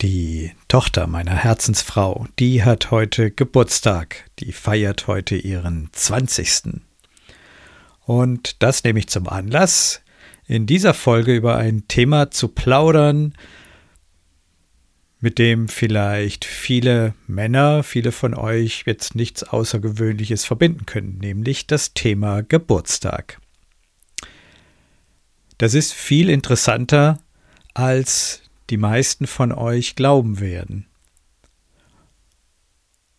Die Tochter meiner Herzensfrau, die hat heute Geburtstag, die feiert heute ihren 20. Und das nehme ich zum Anlass, in dieser Folge über ein Thema zu plaudern, mit dem vielleicht viele Männer, viele von euch jetzt nichts Außergewöhnliches verbinden können, nämlich das Thema Geburtstag. Das ist viel interessanter, als die meisten von euch glauben werden.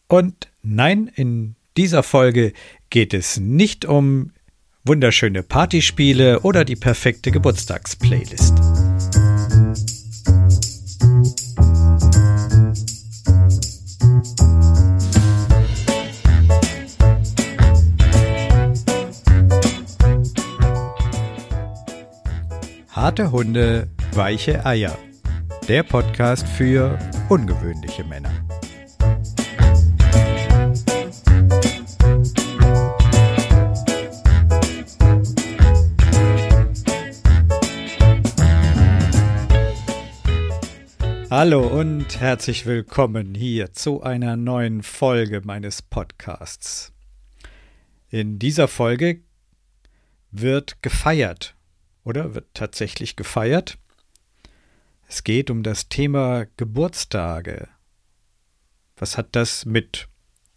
Und nein, in dieser Folge geht es nicht um wunderschöne Partyspiele oder die perfekte Geburtstagsplaylist. Harte Hunde, weiche Eier. Der Podcast für ungewöhnliche Männer. Hallo und herzlich willkommen hier zu einer neuen Folge meines Podcasts. In dieser Folge wird gefeiert oder wird tatsächlich gefeiert. Es geht um das Thema Geburtstage. Was hat das mit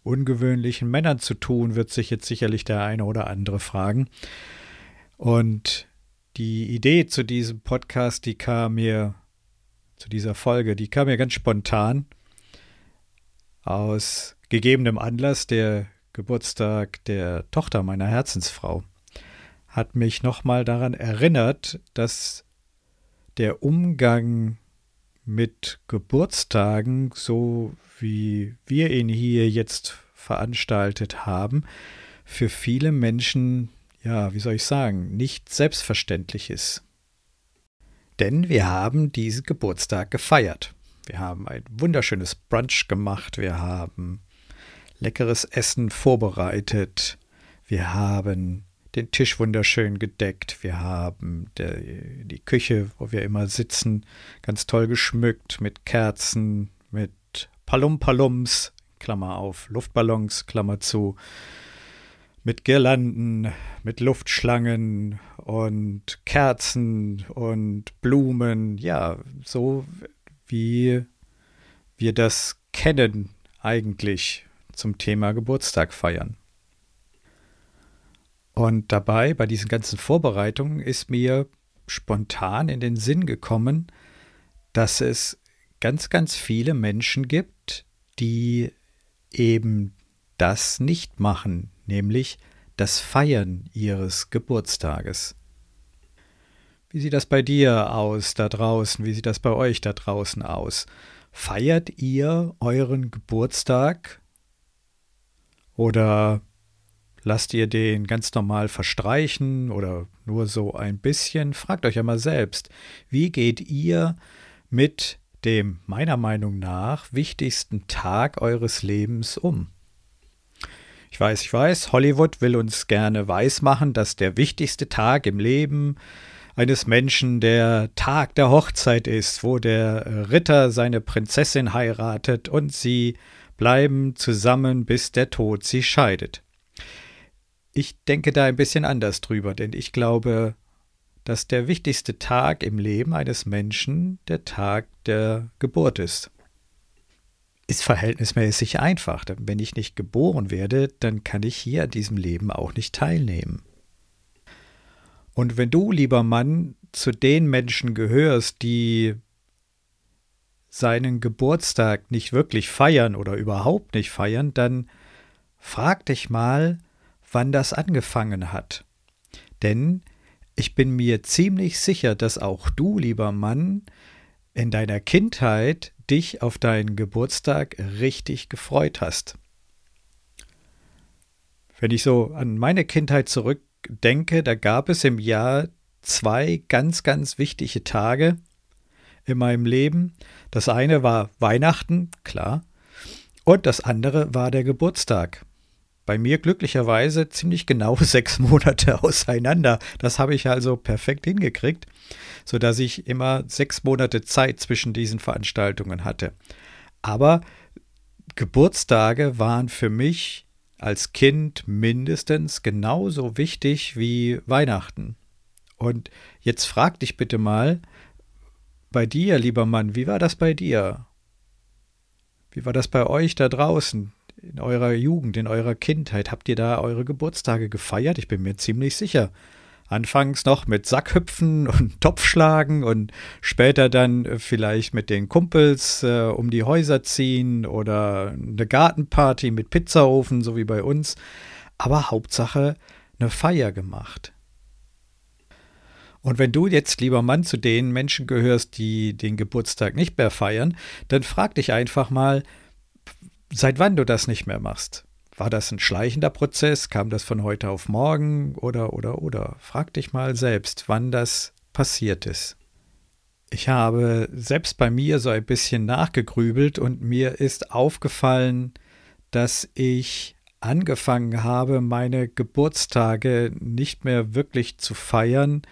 ungewöhnlichen Männern zu tun, wird sich jetzt sicherlich der eine oder andere fragen. Und die Idee zu diesem Podcast, die kam mir, zu dieser Folge, die kam mir ganz spontan aus gegebenem Anlass der Geburtstag der Tochter meiner Herzensfrau hat mich nochmal daran erinnert, dass der Umgang mit Geburtstagen, so wie wir ihn hier jetzt veranstaltet haben, für viele Menschen, ja, wie soll ich sagen, nicht selbstverständlich ist. Denn wir haben diesen Geburtstag gefeiert. Wir haben ein wunderschönes Brunch gemacht, wir haben leckeres Essen vorbereitet, wir haben den Tisch wunderschön gedeckt. Wir haben der, die Küche, wo wir immer sitzen, ganz toll geschmückt mit Kerzen, mit Palumpalums, Klammer auf, Luftballons, Klammer zu, mit Girlanden, mit Luftschlangen und Kerzen und Blumen, ja, so wie wir das kennen eigentlich zum Thema Geburtstag feiern. Und dabei, bei diesen ganzen Vorbereitungen, ist mir spontan in den Sinn gekommen, dass es ganz, ganz viele Menschen gibt, die eben das nicht machen, nämlich das Feiern ihres Geburtstages. Wie sieht das bei dir aus da draußen? Wie sieht das bei euch da draußen aus? Feiert ihr euren Geburtstag? Oder Lasst ihr den ganz normal verstreichen oder nur so ein bisschen? Fragt euch einmal selbst, wie geht ihr mit dem meiner Meinung nach wichtigsten Tag eures Lebens um? Ich weiß, ich weiß, Hollywood will uns gerne weismachen, dass der wichtigste Tag im Leben eines Menschen der Tag der Hochzeit ist, wo der Ritter seine Prinzessin heiratet und sie bleiben zusammen, bis der Tod sie scheidet. Ich denke da ein bisschen anders drüber, denn ich glaube, dass der wichtigste Tag im Leben eines Menschen der Tag der Geburt ist. Ist verhältnismäßig einfach, denn wenn ich nicht geboren werde, dann kann ich hier an diesem Leben auch nicht teilnehmen. Und wenn du, lieber Mann, zu den Menschen gehörst, die seinen Geburtstag nicht wirklich feiern oder überhaupt nicht feiern, dann frag dich mal, wann das angefangen hat. Denn ich bin mir ziemlich sicher, dass auch du, lieber Mann, in deiner Kindheit dich auf deinen Geburtstag richtig gefreut hast. Wenn ich so an meine Kindheit zurückdenke, da gab es im Jahr zwei ganz, ganz wichtige Tage in meinem Leben. Das eine war Weihnachten, klar, und das andere war der Geburtstag. Bei mir glücklicherweise ziemlich genau sechs Monate auseinander. Das habe ich also perfekt hingekriegt, sodass ich immer sechs Monate Zeit zwischen diesen Veranstaltungen hatte. Aber Geburtstage waren für mich als Kind mindestens genauso wichtig wie Weihnachten. Und jetzt frag dich bitte mal, bei dir, lieber Mann, wie war das bei dir? Wie war das bei euch da draußen? In eurer Jugend, in eurer Kindheit, habt ihr da eure Geburtstage gefeiert? Ich bin mir ziemlich sicher. Anfangs noch mit Sackhüpfen und Topfschlagen und später dann äh, vielleicht mit den Kumpels äh, um die Häuser ziehen oder eine Gartenparty mit Pizzaofen, so wie bei uns. Aber Hauptsache eine Feier gemacht. Und wenn du jetzt, lieber Mann, zu den Menschen gehörst, die den Geburtstag nicht mehr feiern, dann frag dich einfach mal, seit wann du das nicht mehr machst. War das ein schleichender Prozess? Kam das von heute auf morgen? Oder, oder, oder? Frag dich mal selbst, wann das passiert ist. Ich habe selbst bei mir so ein bisschen nachgegrübelt und mir ist aufgefallen, dass ich angefangen habe, meine Geburtstage nicht mehr wirklich zu feiern,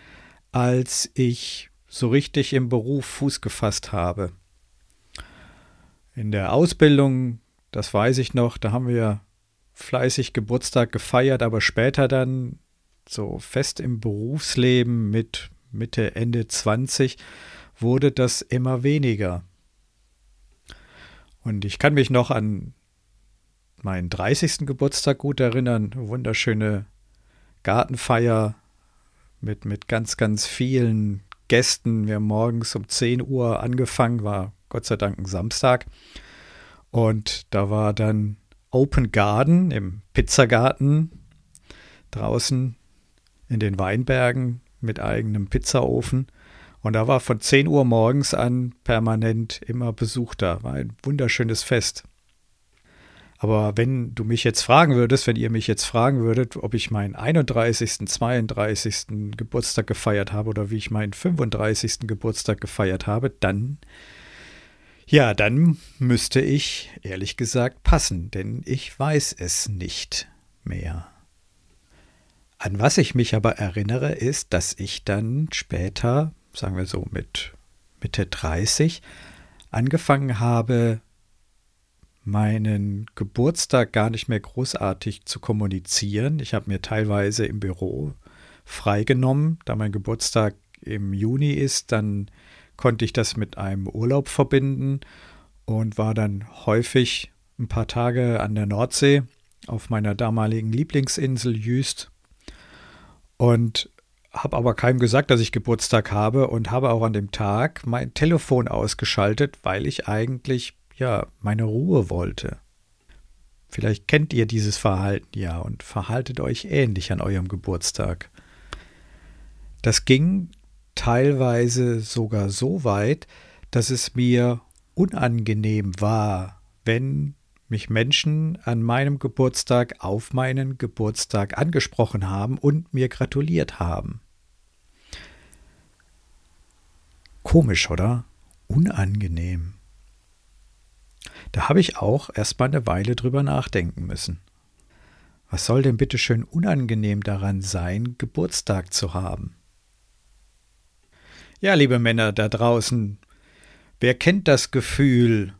als ich so richtig im Beruf Fuß gefasst habe. In der Ausbildung das weiß ich noch, da haben wir fleißig Geburtstag gefeiert, aber später dann so fest im Berufsleben mit Mitte, Ende 20 wurde das immer weniger. Und ich kann mich noch an meinen 30. Geburtstag gut erinnern. Wunderschöne Gartenfeier mit, mit ganz, ganz vielen Gästen. Wir haben morgens um 10 Uhr angefangen, war Gott sei Dank ein Samstag. Und da war dann Open Garden im Pizzagarten draußen in den Weinbergen mit eigenem Pizzaofen. Und da war von 10 Uhr morgens an permanent immer Besuch da. War ein wunderschönes Fest. Aber wenn du mich jetzt fragen würdest, wenn ihr mich jetzt fragen würdet, ob ich meinen 31., 32. Geburtstag gefeiert habe oder wie ich meinen 35. Geburtstag gefeiert habe, dann ja, dann müsste ich ehrlich gesagt passen, denn ich weiß es nicht mehr. An was ich mich aber erinnere, ist, dass ich dann später, sagen wir so mit Mitte 30, angefangen habe, meinen Geburtstag gar nicht mehr großartig zu kommunizieren. Ich habe mir teilweise im Büro freigenommen, da mein Geburtstag im Juni ist, dann konnte ich das mit einem Urlaub verbinden und war dann häufig ein paar Tage an der Nordsee auf meiner damaligen Lieblingsinsel Jüst und habe aber keinem gesagt, dass ich Geburtstag habe und habe auch an dem Tag mein Telefon ausgeschaltet, weil ich eigentlich ja meine Ruhe wollte. Vielleicht kennt ihr dieses Verhalten ja und verhaltet euch ähnlich an eurem Geburtstag. Das ging teilweise sogar so weit, dass es mir unangenehm war, wenn mich Menschen an meinem Geburtstag auf meinen Geburtstag angesprochen haben und mir gratuliert haben. Komisch, oder? Unangenehm. Da habe ich auch erst mal eine Weile drüber nachdenken müssen. Was soll denn bitte schön unangenehm daran sein, Geburtstag zu haben? Ja, liebe Männer da draußen, wer kennt das Gefühl,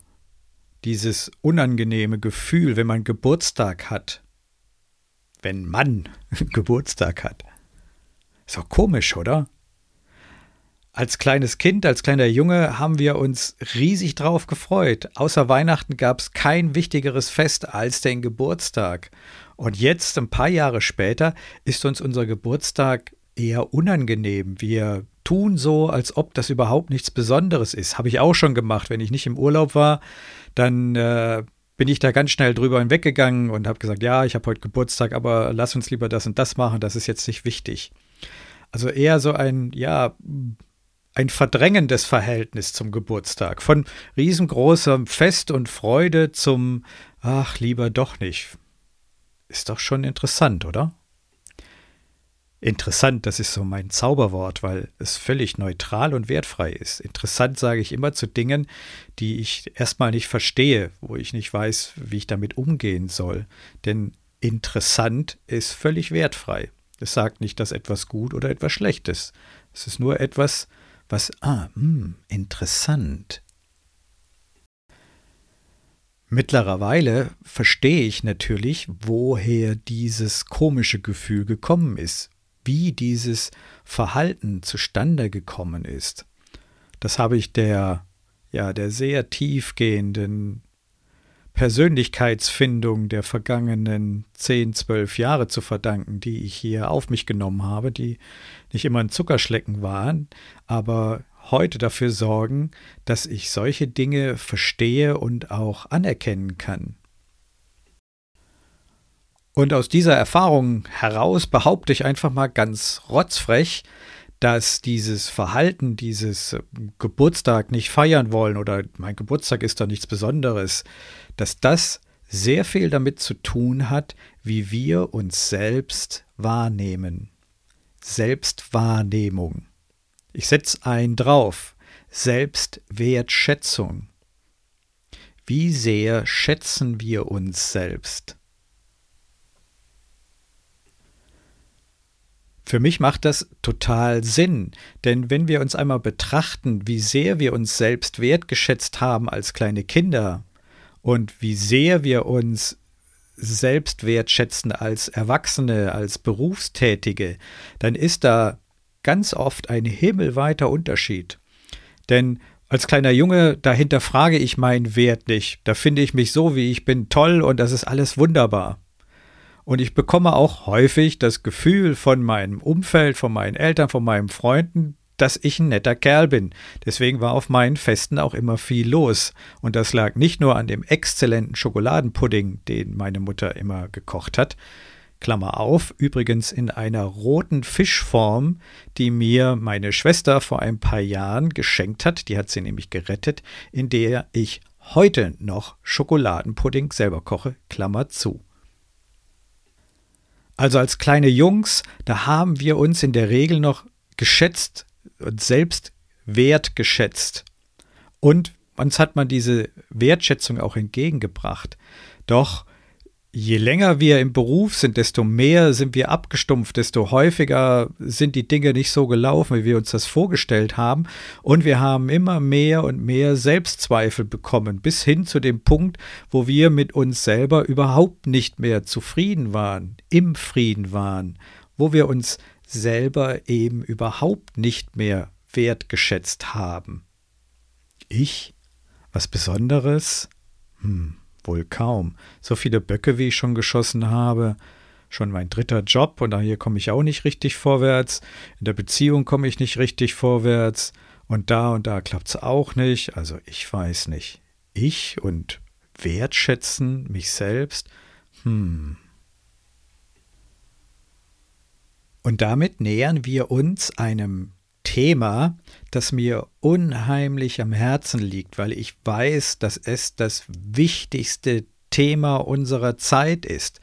dieses unangenehme Gefühl, wenn man Geburtstag hat? Wenn man Geburtstag hat. Ist doch komisch, oder? Als kleines Kind, als kleiner Junge haben wir uns riesig drauf gefreut. Außer Weihnachten gab es kein wichtigeres Fest als den Geburtstag. Und jetzt, ein paar Jahre später, ist uns unser Geburtstag eher unangenehm. Wir tun so, als ob das überhaupt nichts Besonderes ist. Habe ich auch schon gemacht. Wenn ich nicht im Urlaub war, dann äh, bin ich da ganz schnell drüber hinweggegangen und habe gesagt, ja, ich habe heute Geburtstag, aber lass uns lieber das und das machen, das ist jetzt nicht wichtig. Also eher so ein, ja, ein verdrängendes Verhältnis zum Geburtstag. Von riesengroßem Fest und Freude zum, ach, lieber doch nicht. Ist doch schon interessant, oder? Interessant, das ist so mein Zauberwort, weil es völlig neutral und wertfrei ist. Interessant sage ich immer zu Dingen, die ich erstmal nicht verstehe, wo ich nicht weiß, wie ich damit umgehen soll. Denn interessant ist völlig wertfrei. Es sagt nicht, dass etwas gut oder etwas schlecht ist. Es ist nur etwas, was, ah, mh, hm, interessant. Mittlerweile verstehe ich natürlich, woher dieses komische Gefühl gekommen ist, wie dieses Verhalten zustande gekommen ist. Das habe ich der, ja, der sehr tiefgehenden Persönlichkeitsfindung der vergangenen zehn, zwölf Jahre zu verdanken, die ich hier auf mich genommen habe, die nicht immer ein Zuckerschlecken waren, aber heute dafür sorgen, dass ich solche Dinge verstehe und auch anerkennen kann. Und aus dieser Erfahrung heraus behaupte ich einfach mal ganz rotzfrech, dass dieses Verhalten, dieses äh, Geburtstag nicht feiern wollen oder mein Geburtstag ist doch nichts Besonderes, dass das sehr viel damit zu tun hat, wie wir uns selbst wahrnehmen. Selbstwahrnehmung. Ich setze ein drauf. Selbstwertschätzung. Wie sehr schätzen wir uns selbst? Für mich macht das total Sinn, denn wenn wir uns einmal betrachten, wie sehr wir uns selbst wertgeschätzt haben als kleine Kinder und wie sehr wir uns selbst wertschätzen als Erwachsene, als Berufstätige, dann ist da ganz oft ein himmelweiter Unterschied. Denn als kleiner Junge, dahinter frage ich meinen Wert nicht. Da finde ich mich so, wie ich bin, toll und das ist alles wunderbar. Und ich bekomme auch häufig das Gefühl von meinem Umfeld, von meinen Eltern, von meinen Freunden, dass ich ein netter Kerl bin. Deswegen war auf meinen Festen auch immer viel los. Und das lag nicht nur an dem exzellenten Schokoladenpudding, den meine Mutter immer gekocht hat, Klammer auf, übrigens in einer roten Fischform, die mir meine Schwester vor ein paar Jahren geschenkt hat, die hat sie nämlich gerettet, in der ich heute noch Schokoladenpudding selber koche, Klammer zu. Also als kleine Jungs, da haben wir uns in der Regel noch geschätzt und selbst wertgeschätzt. Und uns hat man diese Wertschätzung auch entgegengebracht. Doch je länger wir im Beruf sind, desto mehr sind wir abgestumpft, desto häufiger sind die Dinge nicht so gelaufen, wie wir uns das vorgestellt haben. Und wir haben immer mehr und mehr Selbstzweifel bekommen, bis hin zu dem Punkt, wo wir mit uns selber überhaupt nicht mehr zufrieden waren, im Frieden waren, wo wir uns selber eben überhaupt nicht mehr wertgeschätzt haben. Ich? Was Besonderes? Hm. Wohl kaum. So viele Böcke, wie ich schon geschossen habe. Schon mein dritter Job und hier komme ich auch nicht richtig vorwärts. In der Beziehung komme ich nicht richtig vorwärts. Und da und da klappt es auch nicht. Also ich weiß nicht. Ich und wertschätzen mich selbst? Hm. Und damit nähern wir uns einem Thema, das mir unheimlich am Herzen liegt, weil ich weiß, dass es das wichtigste Thema unserer Zeit ist.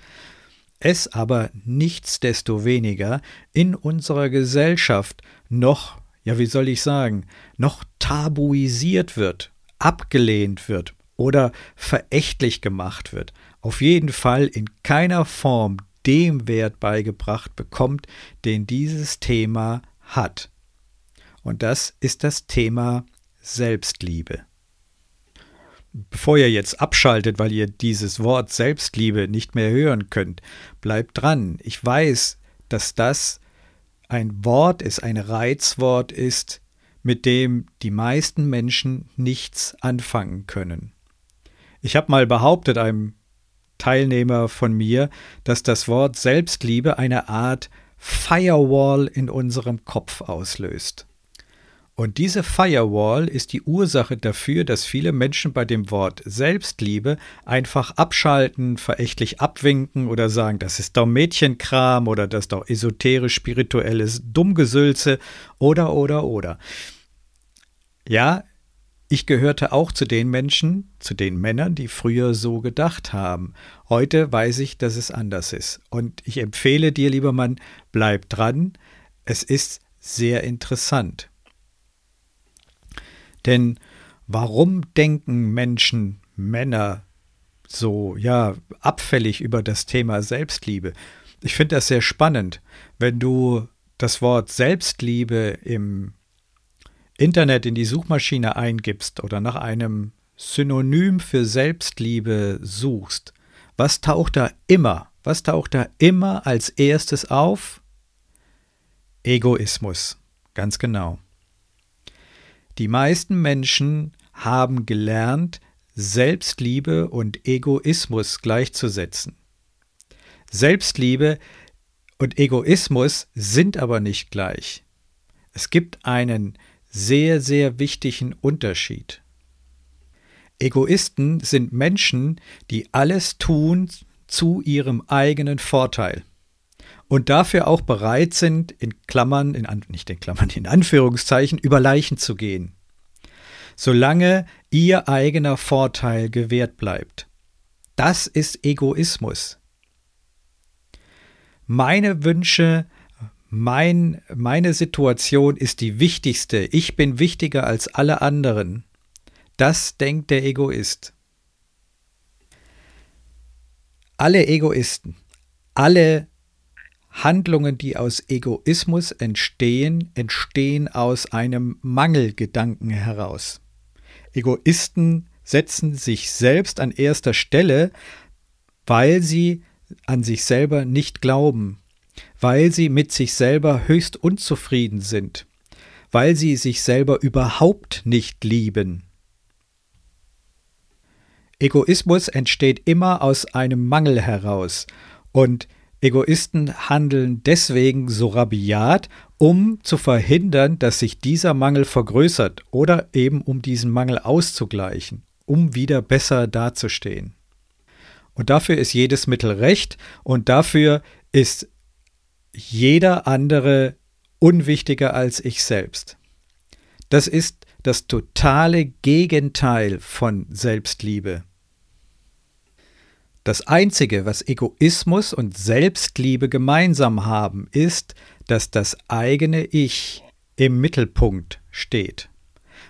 Es aber nichtsdestoweniger in unserer Gesellschaft noch, ja wie soll ich sagen, noch tabuisiert wird, abgelehnt wird oder verächtlich gemacht wird. Auf jeden Fall in keiner Form dem Wert beigebracht bekommt, den dieses Thema hat. Und das ist das Thema Selbstliebe. Bevor ihr jetzt abschaltet, weil ihr dieses Wort Selbstliebe nicht mehr hören könnt, bleibt dran. Ich weiß, dass das ein Wort ist, ein Reizwort ist, mit dem die meisten Menschen nichts anfangen können. Ich habe mal behauptet einem Teilnehmer von mir, dass das Wort Selbstliebe eine Art Firewall in unserem Kopf auslöst. Und diese Firewall ist die Ursache dafür, dass viele Menschen bei dem Wort Selbstliebe einfach abschalten, verächtlich abwinken oder sagen, das ist doch Mädchenkram oder das ist doch esoterisch-spirituelles Dummgesülze oder, oder, oder. Ja, ich gehörte auch zu den Menschen, zu den Männern, die früher so gedacht haben. Heute weiß ich, dass es anders ist. Und ich empfehle dir, lieber Mann, bleib dran. Es ist sehr interessant. Denn warum denken Menschen, Männer so, ja, abfällig über das Thema Selbstliebe. Ich finde das sehr spannend. Wenn du das Wort Selbstliebe im Internet in die Suchmaschine eingibst oder nach einem Synonym für Selbstliebe suchst, was taucht da immer? Was taucht da immer als erstes auf? Egoismus. Ganz genau. Die meisten Menschen haben gelernt, Selbstliebe und Egoismus gleichzusetzen. Selbstliebe und Egoismus sind aber nicht gleich. Es gibt einen sehr, sehr wichtigen Unterschied. Egoisten sind Menschen, die alles tun zu ihrem eigenen Vorteil und dafür auch bereit sind, in Klammern, in, nicht in Klammern, in Anführungszeichen, über Leichen zu gehen solange ihr eigener Vorteil gewährt bleibt. Das ist Egoismus. Meine Wünsche, mein, meine Situation ist die wichtigste. Ich bin wichtiger als alle anderen. Das denkt der Egoist. Alle Egoisten, alle Handlungen, die aus Egoismus entstehen, entstehen aus einem Mangelgedanken heraus. Egoisten setzen sich selbst an erster Stelle, weil sie an sich selber nicht glauben, weil sie mit sich selber höchst unzufrieden sind, weil sie sich selber überhaupt nicht lieben. Egoismus entsteht immer aus einem Mangel heraus, und Egoisten handeln deswegen so rabiat, um zu verhindern, dass sich dieser Mangel vergrößert oder eben um diesen Mangel auszugleichen, um wieder besser dazustehen. Und dafür ist jedes Mittel recht und dafür ist jeder andere unwichtiger als ich selbst. Das ist das totale Gegenteil von Selbstliebe. Das Einzige, was Egoismus und Selbstliebe gemeinsam haben, ist, dass das eigene Ich im Mittelpunkt steht.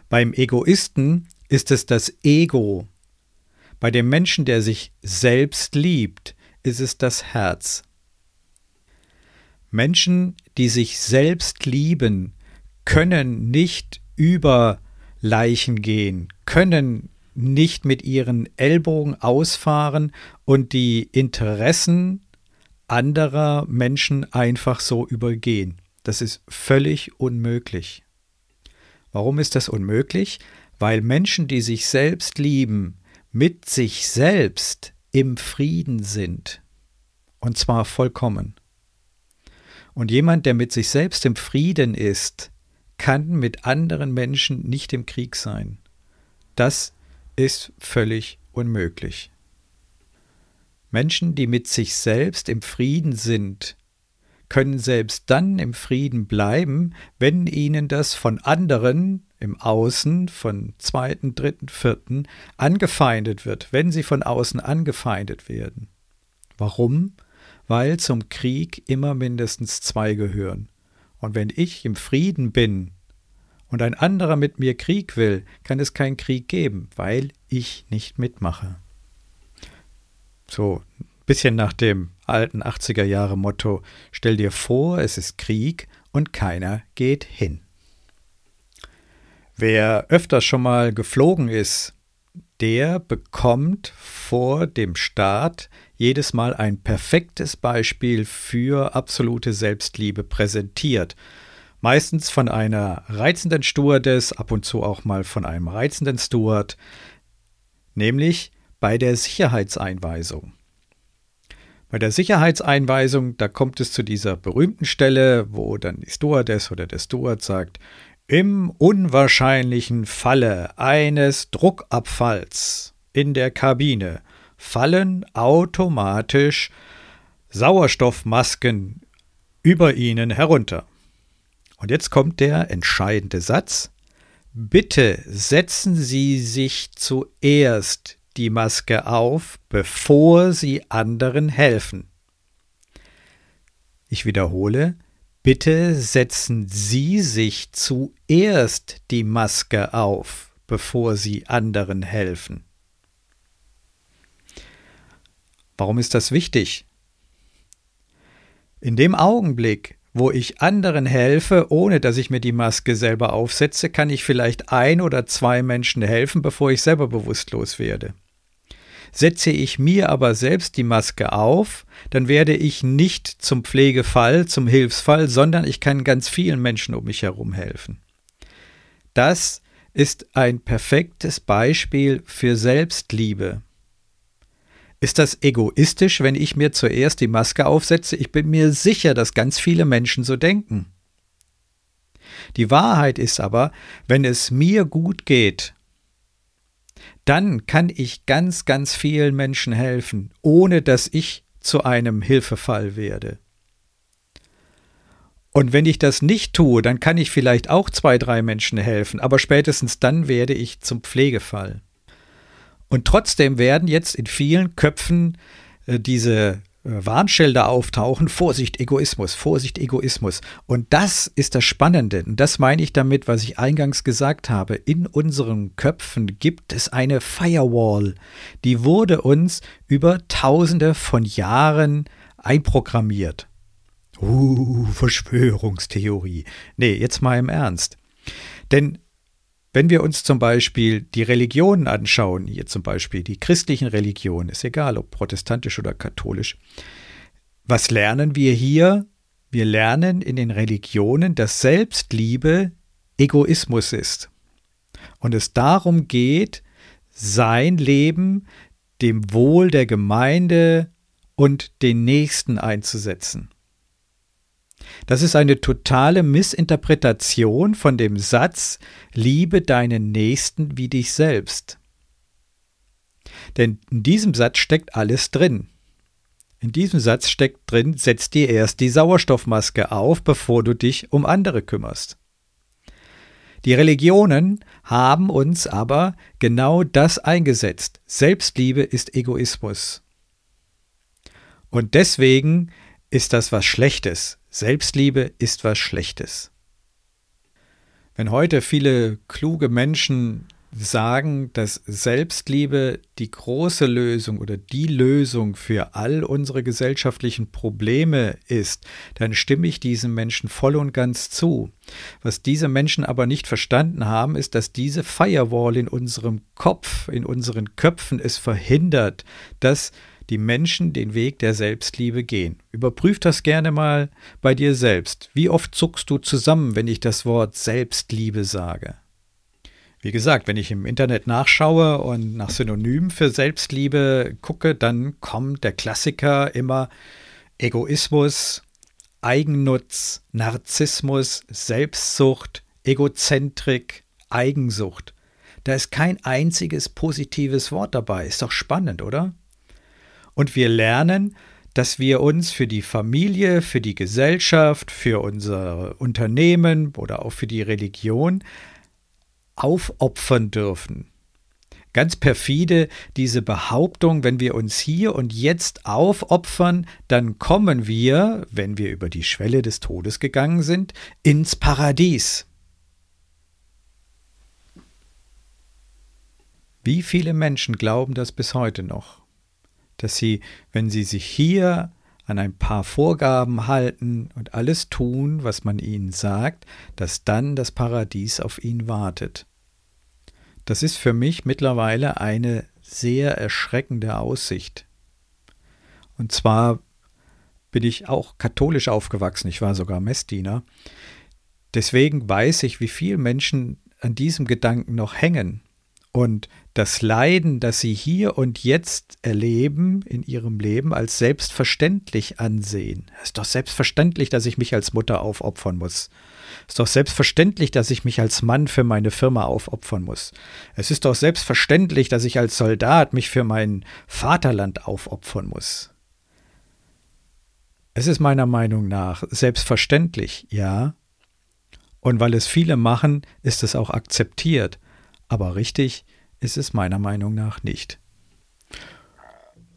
Beim Egoisten ist es das Ego. Bei dem Menschen, der sich selbst liebt, ist es das Herz. Menschen, die sich selbst lieben, können nicht über Leichen gehen, können nicht mit ihren Ellbogen ausfahren und die Interessen anderer Menschen einfach so übergehen. Das ist völlig unmöglich. Warum ist das unmöglich? Weil Menschen, die sich selbst lieben, mit sich selbst im Frieden sind. Und zwar vollkommen. Und jemand, der mit sich selbst im Frieden ist, kann mit anderen Menschen nicht im Krieg sein. Das ist völlig unmöglich. Menschen, die mit sich selbst im Frieden sind, können selbst dann im Frieden bleiben, wenn ihnen das von anderen im Außen, von zweiten, dritten, vierten, angefeindet wird, wenn sie von außen angefeindet werden. Warum? Weil zum Krieg immer mindestens zwei gehören. Und wenn ich im Frieden bin, und ein anderer mit mir Krieg will, kann es keinen Krieg geben, weil ich nicht mitmache. So, bisschen nach dem alten 80er Jahre Motto, stell dir vor, es ist Krieg und keiner geht hin. Wer öfter schon mal geflogen ist, der bekommt vor dem Start jedes Mal ein perfektes Beispiel für absolute Selbstliebe präsentiert meistens von einer reizenden Stewardess, ab und zu auch mal von einem reizenden Steward, nämlich bei der Sicherheitseinweisung. Bei der Sicherheitseinweisung, da kommt es zu dieser berühmten Stelle, wo dann die Stewardess oder der Steward sagt, im unwahrscheinlichen Falle eines Druckabfalls in der Kabine fallen automatisch Sauerstoffmasken über ihnen herunter. Und jetzt kommt der entscheidende Satz. Bitte setzen Sie sich zuerst die Maske auf, bevor Sie anderen helfen. Ich wiederhole, bitte setzen Sie sich zuerst die Maske auf, bevor Sie anderen helfen. Warum ist das wichtig? In dem Augenblick, wo ich anderen helfe, ohne dass ich mir die Maske selber aufsetze, kann ich vielleicht ein oder zwei Menschen helfen, bevor ich selber bewusstlos werde. Setze ich mir aber selbst die Maske auf, dann werde ich nicht zum Pflegefall, zum Hilfsfall, sondern ich kann ganz vielen Menschen um mich herum helfen. Das ist ein perfektes Beispiel für Selbstliebe. Ist das egoistisch, wenn ich mir zuerst die Maske aufsetze? Ich bin mir sicher, dass ganz viele Menschen so denken. Die Wahrheit ist aber, wenn es mir gut geht, dann kann ich ganz, ganz vielen Menschen helfen, ohne dass ich zu einem Hilfefall werde. Und wenn ich das nicht tue, dann kann ich vielleicht auch zwei, drei Menschen helfen, aber spätestens dann werde ich zum Pflegefall. Und trotzdem werden jetzt in vielen Köpfen äh, diese äh, Warnschilder auftauchen, Vorsicht, Egoismus, Vorsicht, Egoismus. Und das ist das Spannende. Und das meine ich damit, was ich eingangs gesagt habe. In unseren Köpfen gibt es eine Firewall. Die wurde uns über tausende von Jahren einprogrammiert. Uh, Verschwörungstheorie. Nee, jetzt mal im Ernst. Denn wenn wir uns zum Beispiel die Religionen anschauen, hier zum Beispiel die christlichen Religionen, ist egal ob protestantisch oder katholisch, was lernen wir hier? Wir lernen in den Religionen, dass Selbstliebe Egoismus ist. Und es darum geht, sein Leben dem Wohl der Gemeinde und den Nächsten einzusetzen. Das ist eine totale Missinterpretation von dem Satz Liebe deinen Nächsten wie dich selbst. Denn in diesem Satz steckt alles drin. In diesem Satz steckt drin, setz dir erst die Sauerstoffmaske auf, bevor du dich um andere kümmerst. Die Religionen haben uns aber genau das eingesetzt. Selbstliebe ist Egoismus. Und deswegen ist das was Schlechtes. Selbstliebe ist was Schlechtes. Wenn heute viele kluge Menschen sagen, dass Selbstliebe die große Lösung oder die Lösung für all unsere gesellschaftlichen Probleme ist, dann stimme ich diesen Menschen voll und ganz zu. Was diese Menschen aber nicht verstanden haben, ist, dass diese Firewall in unserem Kopf, in unseren Köpfen es verhindert, dass die Menschen den Weg der Selbstliebe gehen. Überprüf das gerne mal bei dir selbst. Wie oft zuckst du zusammen, wenn ich das Wort Selbstliebe sage? Wie gesagt, wenn ich im Internet nachschaue und nach Synonymen für Selbstliebe gucke, dann kommt der Klassiker immer Egoismus, Eigennutz, Narzissmus, Selbstsucht, Egozentrik, Eigensucht. Da ist kein einziges positives Wort dabei. Ist doch spannend, oder? Und wir lernen, dass wir uns für die Familie, für die Gesellschaft, für unser Unternehmen oder auch für die Religion aufopfern dürfen. Ganz perfide diese Behauptung, wenn wir uns hier und jetzt aufopfern, dann kommen wir, wenn wir über die Schwelle des Todes gegangen sind, ins Paradies. Wie viele Menschen glauben das bis heute noch? Dass sie, wenn sie sich hier an ein paar Vorgaben halten und alles tun, was man ihnen sagt, dass dann das Paradies auf ihn wartet. Das ist für mich mittlerweile eine sehr erschreckende Aussicht. Und zwar bin ich auch katholisch aufgewachsen, ich war sogar Messdiener. Deswegen weiß ich, wie viele Menschen an diesem Gedanken noch hängen und das Leiden, das sie hier und jetzt erleben in ihrem Leben, als selbstverständlich ansehen. Es ist doch selbstverständlich, dass ich mich als Mutter aufopfern muss. Es ist doch selbstverständlich, dass ich mich als Mann für meine Firma aufopfern muss. Es ist doch selbstverständlich, dass ich als Soldat mich für mein Vaterland aufopfern muss. Es ist meiner Meinung nach selbstverständlich, ja. Und weil es viele machen, ist es auch akzeptiert. Aber richtig ist es meiner Meinung nach nicht.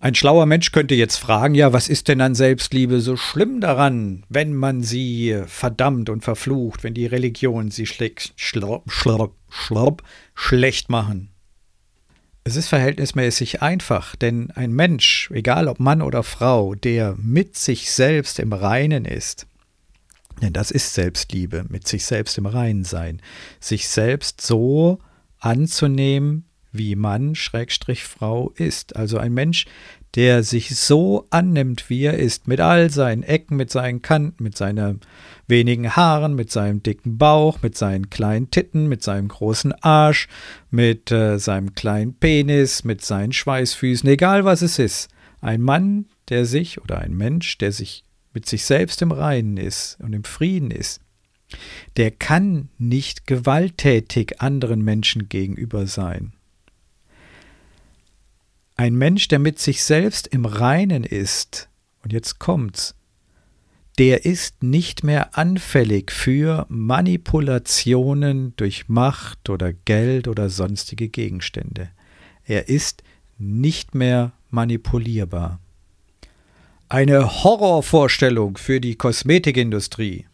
Ein schlauer Mensch könnte jetzt fragen, ja, was ist denn an Selbstliebe so schlimm daran, wenn man sie verdammt und verflucht, wenn die Religion sie schlurp, schlurp, schlurp, schlecht machen? Es ist verhältnismäßig einfach, denn ein Mensch, egal ob Mann oder Frau, der mit sich selbst im Reinen ist, denn das ist Selbstliebe, mit sich selbst im Reinen sein, sich selbst so anzunehmen, wie Mann Schrägstrich Frau ist. Also ein Mensch, der sich so annimmt, wie er ist, mit all seinen Ecken, mit seinen Kanten, mit seinen wenigen Haaren, mit seinem dicken Bauch, mit seinen kleinen Titten, mit seinem großen Arsch, mit äh, seinem kleinen Penis, mit seinen Schweißfüßen, egal was es ist. Ein Mann, der sich oder ein Mensch, der sich mit sich selbst im Reinen ist und im Frieden ist, der kann nicht gewalttätig anderen Menschen gegenüber sein. Ein Mensch, der mit sich selbst im Reinen ist, und jetzt kommt's, der ist nicht mehr anfällig für Manipulationen durch Macht oder Geld oder sonstige Gegenstände. Er ist nicht mehr manipulierbar. Eine Horrorvorstellung für die Kosmetikindustrie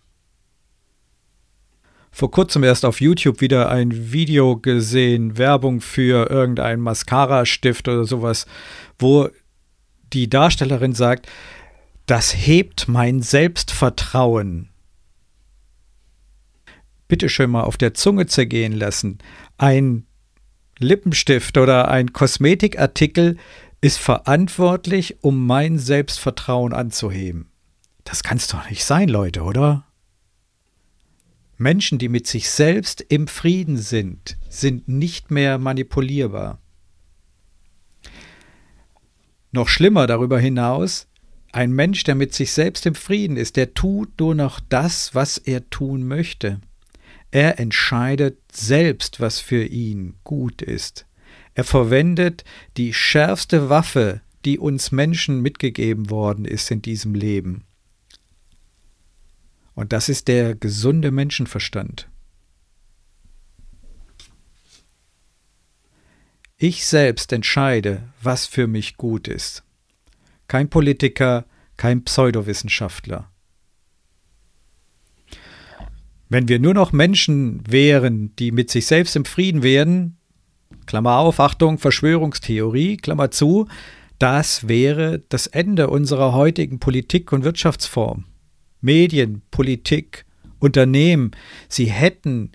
vor kurzem erst auf YouTube wieder ein Video gesehen, Werbung für irgendeinen Mascara-Stift oder sowas, wo die Darstellerin sagt, das hebt mein Selbstvertrauen. Bitte schön mal auf der Zunge zergehen lassen. Ein Lippenstift oder ein Kosmetikartikel ist verantwortlich, um mein Selbstvertrauen anzuheben. Das kann's doch nicht sein, Leute, oder? Menschen, die mit sich selbst im Frieden sind, sind nicht mehr manipulierbar. Noch schlimmer darüber hinaus, ein Mensch, der mit sich selbst im Frieden ist, der tut nur noch das, was er tun möchte. Er entscheidet selbst, was für ihn gut ist. Er verwendet die schärfste Waffe, die uns Menschen mitgegeben worden ist in diesem Leben. Und das ist der gesunde Menschenverstand. Ich selbst entscheide, was für mich gut ist. Kein Politiker, kein Pseudowissenschaftler. Wenn wir nur noch Menschen wären, die mit sich selbst im Frieden wären, Klammer auf, Achtung, Verschwörungstheorie, Klammer zu, das wäre das Ende unserer heutigen Politik- und Wirtschaftsform. Medien, Politik, Unternehmen, sie hätten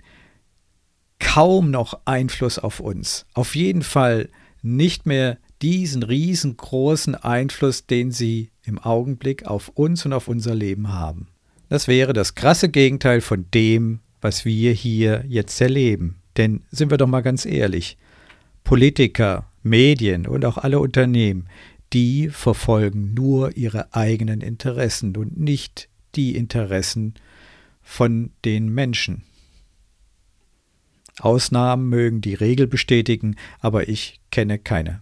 kaum noch Einfluss auf uns. Auf jeden Fall nicht mehr diesen riesengroßen Einfluss, den sie im Augenblick auf uns und auf unser Leben haben. Das wäre das krasse Gegenteil von dem, was wir hier jetzt erleben. Denn sind wir doch mal ganz ehrlich, Politiker, Medien und auch alle Unternehmen, die verfolgen nur ihre eigenen Interessen und nicht die Interessen von den Menschen. Ausnahmen mögen die Regel bestätigen, aber ich kenne keine.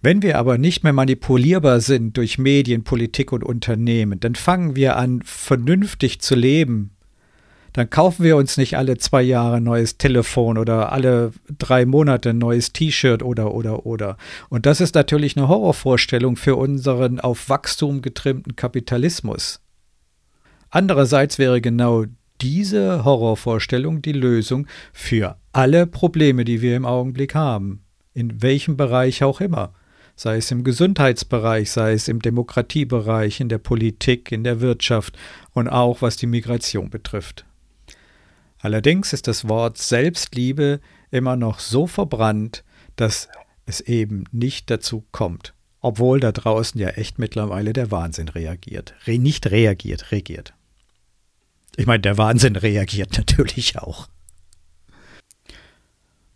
Wenn wir aber nicht mehr manipulierbar sind durch Medien, Politik und Unternehmen, dann fangen wir an, vernünftig zu leben. Dann kaufen wir uns nicht alle zwei Jahre ein neues Telefon oder alle drei Monate ein neues T-Shirt oder oder oder. Und das ist natürlich eine Horrorvorstellung für unseren auf Wachstum getrimmten Kapitalismus. Andererseits wäre genau diese Horrorvorstellung die Lösung für alle Probleme, die wir im Augenblick haben, in welchem Bereich auch immer, sei es im Gesundheitsbereich, sei es im Demokratiebereich, in der Politik, in der Wirtschaft und auch was die Migration betrifft. Allerdings ist das Wort Selbstliebe immer noch so verbrannt, dass es eben nicht dazu kommt, obwohl da draußen ja echt mittlerweile der Wahnsinn reagiert. Re nicht reagiert, regiert. Ich meine, der Wahnsinn reagiert natürlich auch.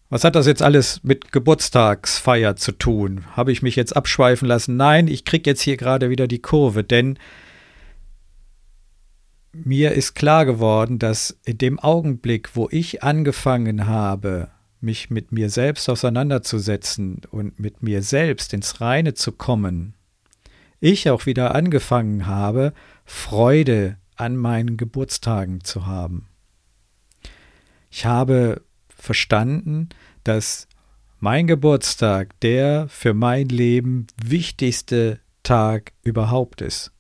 Was hat das jetzt alles mit Geburtstagsfeier zu tun? Habe ich mich jetzt abschweifen lassen? Nein, ich kriege jetzt hier gerade wieder die Kurve, denn mir ist klar geworden, dass in dem Augenblick, wo ich angefangen habe, mich mit mir selbst auseinanderzusetzen und mit mir selbst ins Reine zu kommen, ich auch wieder angefangen habe, Freude an meinen Geburtstagen zu haben. Ich habe verstanden, dass mein Geburtstag der für mein Leben wichtigste Tag überhaupt ist.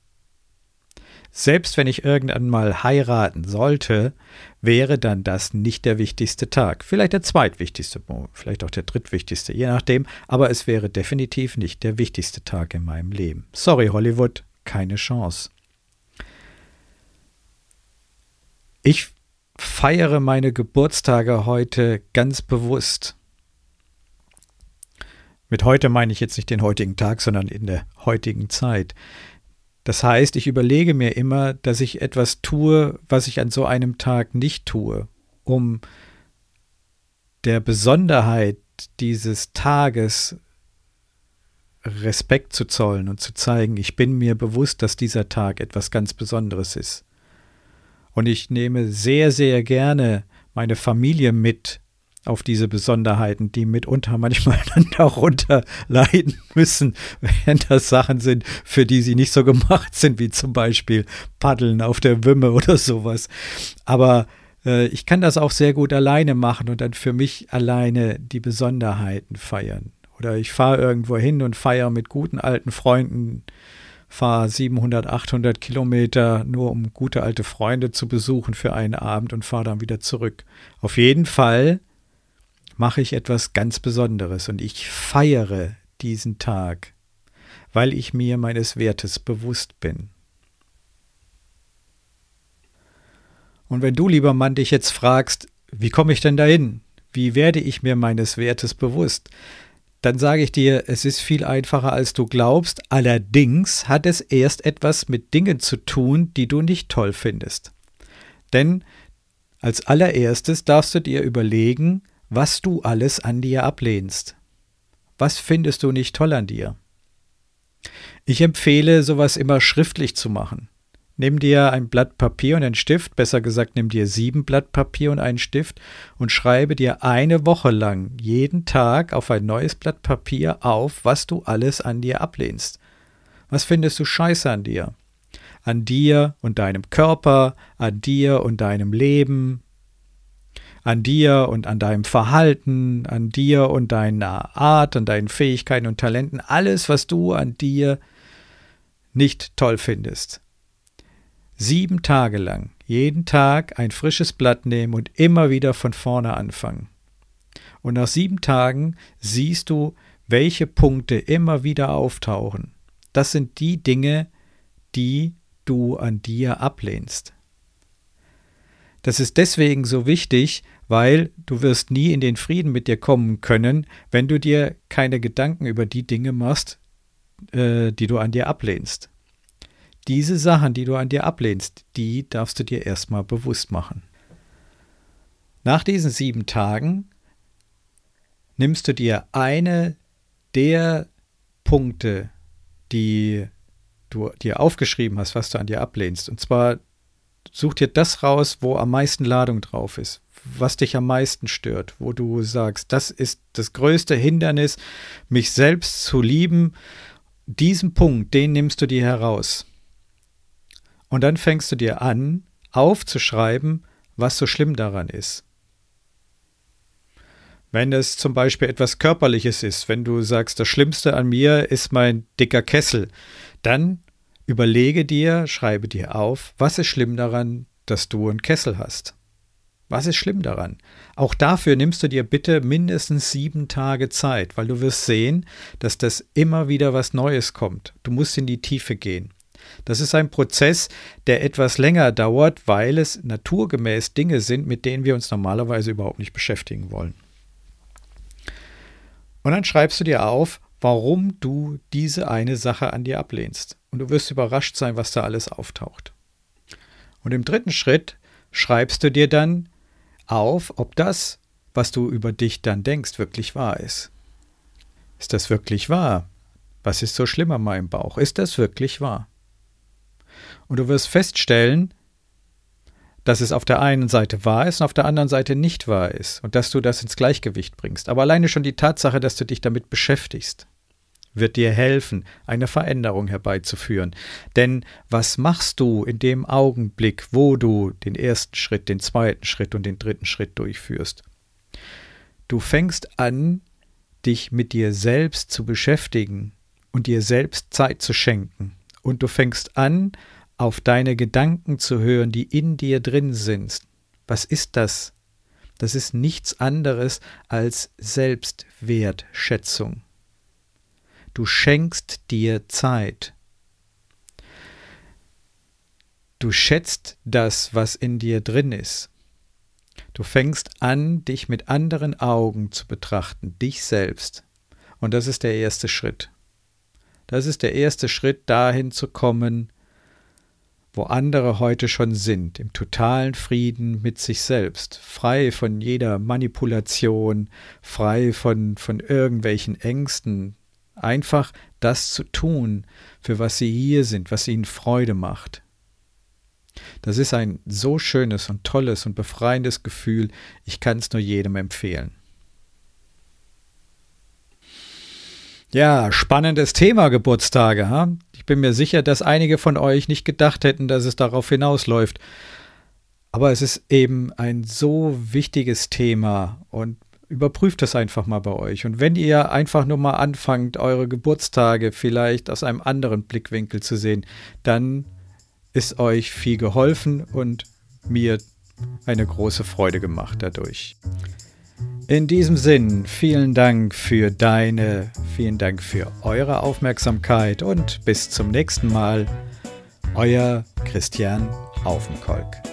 Selbst wenn ich irgendwann mal heiraten sollte, wäre dann das nicht der wichtigste Tag. Vielleicht der zweitwichtigste, vielleicht auch der drittwichtigste, je nachdem, aber es wäre definitiv nicht der wichtigste Tag in meinem Leben. Sorry, Hollywood, keine Chance. Ich feiere meine Geburtstage heute ganz bewusst. Mit heute meine ich jetzt nicht den heutigen Tag, sondern in der heutigen Zeit. Das heißt, ich überlege mir immer, dass ich etwas tue, was ich an so einem Tag nicht tue, um der Besonderheit dieses Tages Respekt zu zollen und zu zeigen, ich bin mir bewusst, dass dieser Tag etwas ganz Besonderes ist. Und ich nehme sehr, sehr gerne meine Familie mit auf diese Besonderheiten, die mitunter manchmal dann darunter leiden müssen, wenn das Sachen sind, für die sie nicht so gemacht sind, wie zum Beispiel Paddeln auf der Wümme oder sowas. Aber äh, ich kann das auch sehr gut alleine machen und dann für mich alleine die Besonderheiten feiern. Oder ich fahre irgendwo hin und feiere mit guten alten Freunden fahre 700, 800 Kilometer nur um gute alte Freunde zu besuchen für einen Abend und fahre dann wieder zurück. Auf jeden Fall mache ich etwas ganz Besonderes und ich feiere diesen Tag, weil ich mir meines Wertes bewusst bin. Und wenn du, lieber Mann, dich jetzt fragst, wie komme ich denn dahin? Wie werde ich mir meines Wertes bewusst? dann sage ich dir, es ist viel einfacher, als du glaubst. Allerdings hat es erst etwas mit Dingen zu tun, die du nicht toll findest. Denn als allererstes darfst du dir überlegen, was du alles an dir ablehnst. Was findest du nicht toll an dir? Ich empfehle, sowas immer schriftlich zu machen. Nimm dir ein Blatt Papier und einen Stift, besser gesagt, nimm dir sieben Blatt Papier und einen Stift und schreibe dir eine Woche lang jeden Tag auf ein neues Blatt Papier auf, was du alles an dir ablehnst. Was findest du scheiße an dir? An dir und deinem Körper, an dir und deinem Leben, an dir und an deinem Verhalten, an dir und deiner Art, an deinen Fähigkeiten und Talenten, alles, was du an dir nicht toll findest sieben Tage lang, jeden Tag ein frisches Blatt nehmen und immer wieder von vorne anfangen. Und nach sieben Tagen siehst du, welche Punkte immer wieder auftauchen. Das sind die Dinge, die du an dir ablehnst. Das ist deswegen so wichtig, weil du wirst nie in den Frieden mit dir kommen können, wenn du dir keine Gedanken über die Dinge machst, äh, die du an dir ablehnst. Diese Sachen, die du an dir ablehnst, die darfst du dir erstmal bewusst machen. Nach diesen sieben Tagen nimmst du dir eine der Punkte, die du dir aufgeschrieben hast, was du an dir ablehnst. Und zwar such dir das raus, wo am meisten Ladung drauf ist, was dich am meisten stört, wo du sagst, das ist das größte Hindernis, mich selbst zu lieben. Diesen Punkt, den nimmst du dir heraus. Und dann fängst du dir an, aufzuschreiben, was so schlimm daran ist. Wenn es zum Beispiel etwas Körperliches ist, wenn du sagst, das Schlimmste an mir ist mein dicker Kessel, dann überlege dir, schreibe dir auf, was ist schlimm daran, dass du einen Kessel hast. Was ist schlimm daran? Auch dafür nimmst du dir bitte mindestens sieben Tage Zeit, weil du wirst sehen, dass das immer wieder was Neues kommt. Du musst in die Tiefe gehen. Das ist ein Prozess, der etwas länger dauert, weil es naturgemäß Dinge sind, mit denen wir uns normalerweise überhaupt nicht beschäftigen wollen. Und dann schreibst du dir auf, warum du diese eine Sache an dir ablehnst. Und du wirst überrascht sein, was da alles auftaucht. Und im dritten Schritt schreibst du dir dann auf, ob das, was du über dich dann denkst, wirklich wahr ist. Ist das wirklich wahr? Was ist so schlimm an meinem Bauch? Ist das wirklich wahr? Und du wirst feststellen, dass es auf der einen Seite wahr ist und auf der anderen Seite nicht wahr ist und dass du das ins Gleichgewicht bringst. Aber alleine schon die Tatsache, dass du dich damit beschäftigst, wird dir helfen, eine Veränderung herbeizuführen. Denn was machst du in dem Augenblick, wo du den ersten Schritt, den zweiten Schritt und den dritten Schritt durchführst? Du fängst an, dich mit dir selbst zu beschäftigen und dir selbst Zeit zu schenken. Und du fängst an, auf deine Gedanken zu hören, die in dir drin sind. Was ist das? Das ist nichts anderes als Selbstwertschätzung. Du schenkst dir Zeit. Du schätzt das, was in dir drin ist. Du fängst an, dich mit anderen Augen zu betrachten, dich selbst. Und das ist der erste Schritt. Das ist der erste Schritt, dahin zu kommen, wo andere heute schon sind, im totalen Frieden mit sich selbst, frei von jeder Manipulation, frei von, von irgendwelchen Ängsten, einfach das zu tun, für was sie hier sind, was ihnen Freude macht. Das ist ein so schönes und tolles und befreiendes Gefühl, ich kann es nur jedem empfehlen. Ja, spannendes Thema Geburtstage. Ha? Ich bin mir sicher, dass einige von euch nicht gedacht hätten, dass es darauf hinausläuft. Aber es ist eben ein so wichtiges Thema und überprüft es einfach mal bei euch. Und wenn ihr einfach nur mal anfangt, eure Geburtstage vielleicht aus einem anderen Blickwinkel zu sehen, dann ist euch viel geholfen und mir eine große Freude gemacht dadurch. In diesem Sinn, vielen Dank für deine, vielen Dank für eure Aufmerksamkeit und bis zum nächsten Mal. Euer Christian Aufenkolk.